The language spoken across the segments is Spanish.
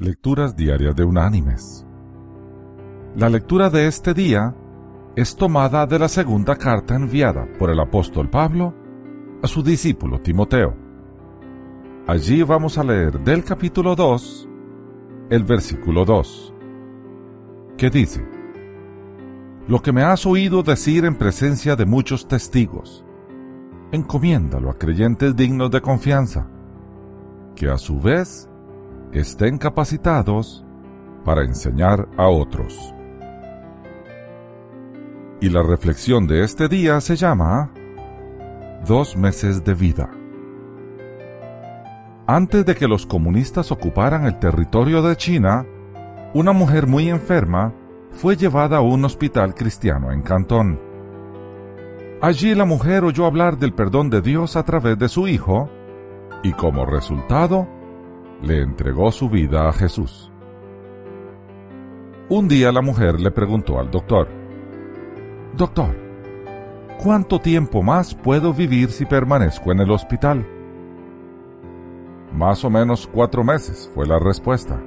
Lecturas Diarias de Unánimes. La lectura de este día es tomada de la segunda carta enviada por el apóstol Pablo a su discípulo Timoteo. Allí vamos a leer del capítulo 2, el versículo 2, que dice, Lo que me has oído decir en presencia de muchos testigos, encomiéndalo a creyentes dignos de confianza, que a su vez estén capacitados para enseñar a otros. Y la reflexión de este día se llama Dos meses de vida. Antes de que los comunistas ocuparan el territorio de China, una mujer muy enferma fue llevada a un hospital cristiano en Cantón. Allí la mujer oyó hablar del perdón de Dios a través de su hijo y como resultado le entregó su vida a Jesús. Un día la mujer le preguntó al doctor, Doctor, ¿cuánto tiempo más puedo vivir si permanezco en el hospital? Más o menos cuatro meses, fue la respuesta.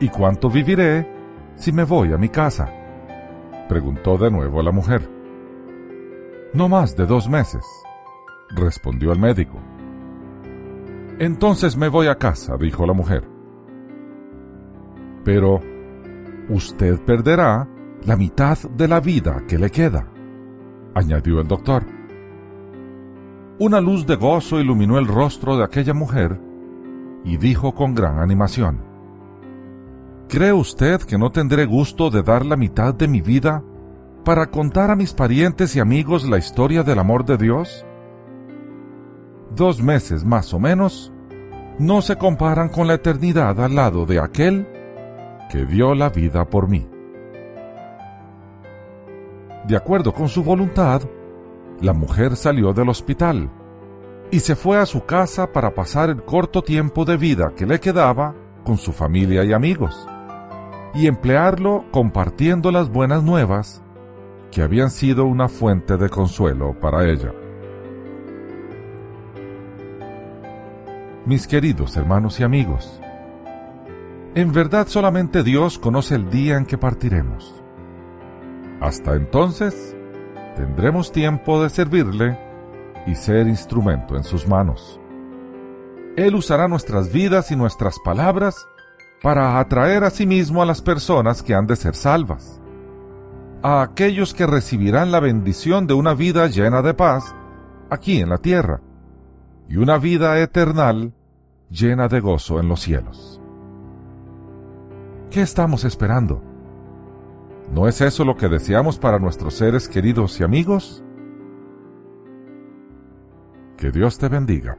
¿Y cuánto viviré si me voy a mi casa? Preguntó de nuevo la mujer. No más de dos meses, respondió el médico. Entonces me voy a casa, dijo la mujer. Pero usted perderá la mitad de la vida que le queda, añadió el doctor. Una luz de gozo iluminó el rostro de aquella mujer y dijo con gran animación, ¿Cree usted que no tendré gusto de dar la mitad de mi vida para contar a mis parientes y amigos la historia del amor de Dios? Dos meses más o menos no se comparan con la eternidad al lado de aquel que dio la vida por mí. De acuerdo con su voluntad, la mujer salió del hospital y se fue a su casa para pasar el corto tiempo de vida que le quedaba con su familia y amigos, y emplearlo compartiendo las buenas nuevas que habían sido una fuente de consuelo para ella. Mis queridos hermanos y amigos, en verdad solamente Dios conoce el día en que partiremos. Hasta entonces, tendremos tiempo de servirle y ser instrumento en sus manos. Él usará nuestras vidas y nuestras palabras para atraer a sí mismo a las personas que han de ser salvas, a aquellos que recibirán la bendición de una vida llena de paz aquí en la tierra y una vida eternal llena de gozo en los cielos. ¿Qué estamos esperando? ¿No es eso lo que deseamos para nuestros seres queridos y amigos? Que Dios te bendiga.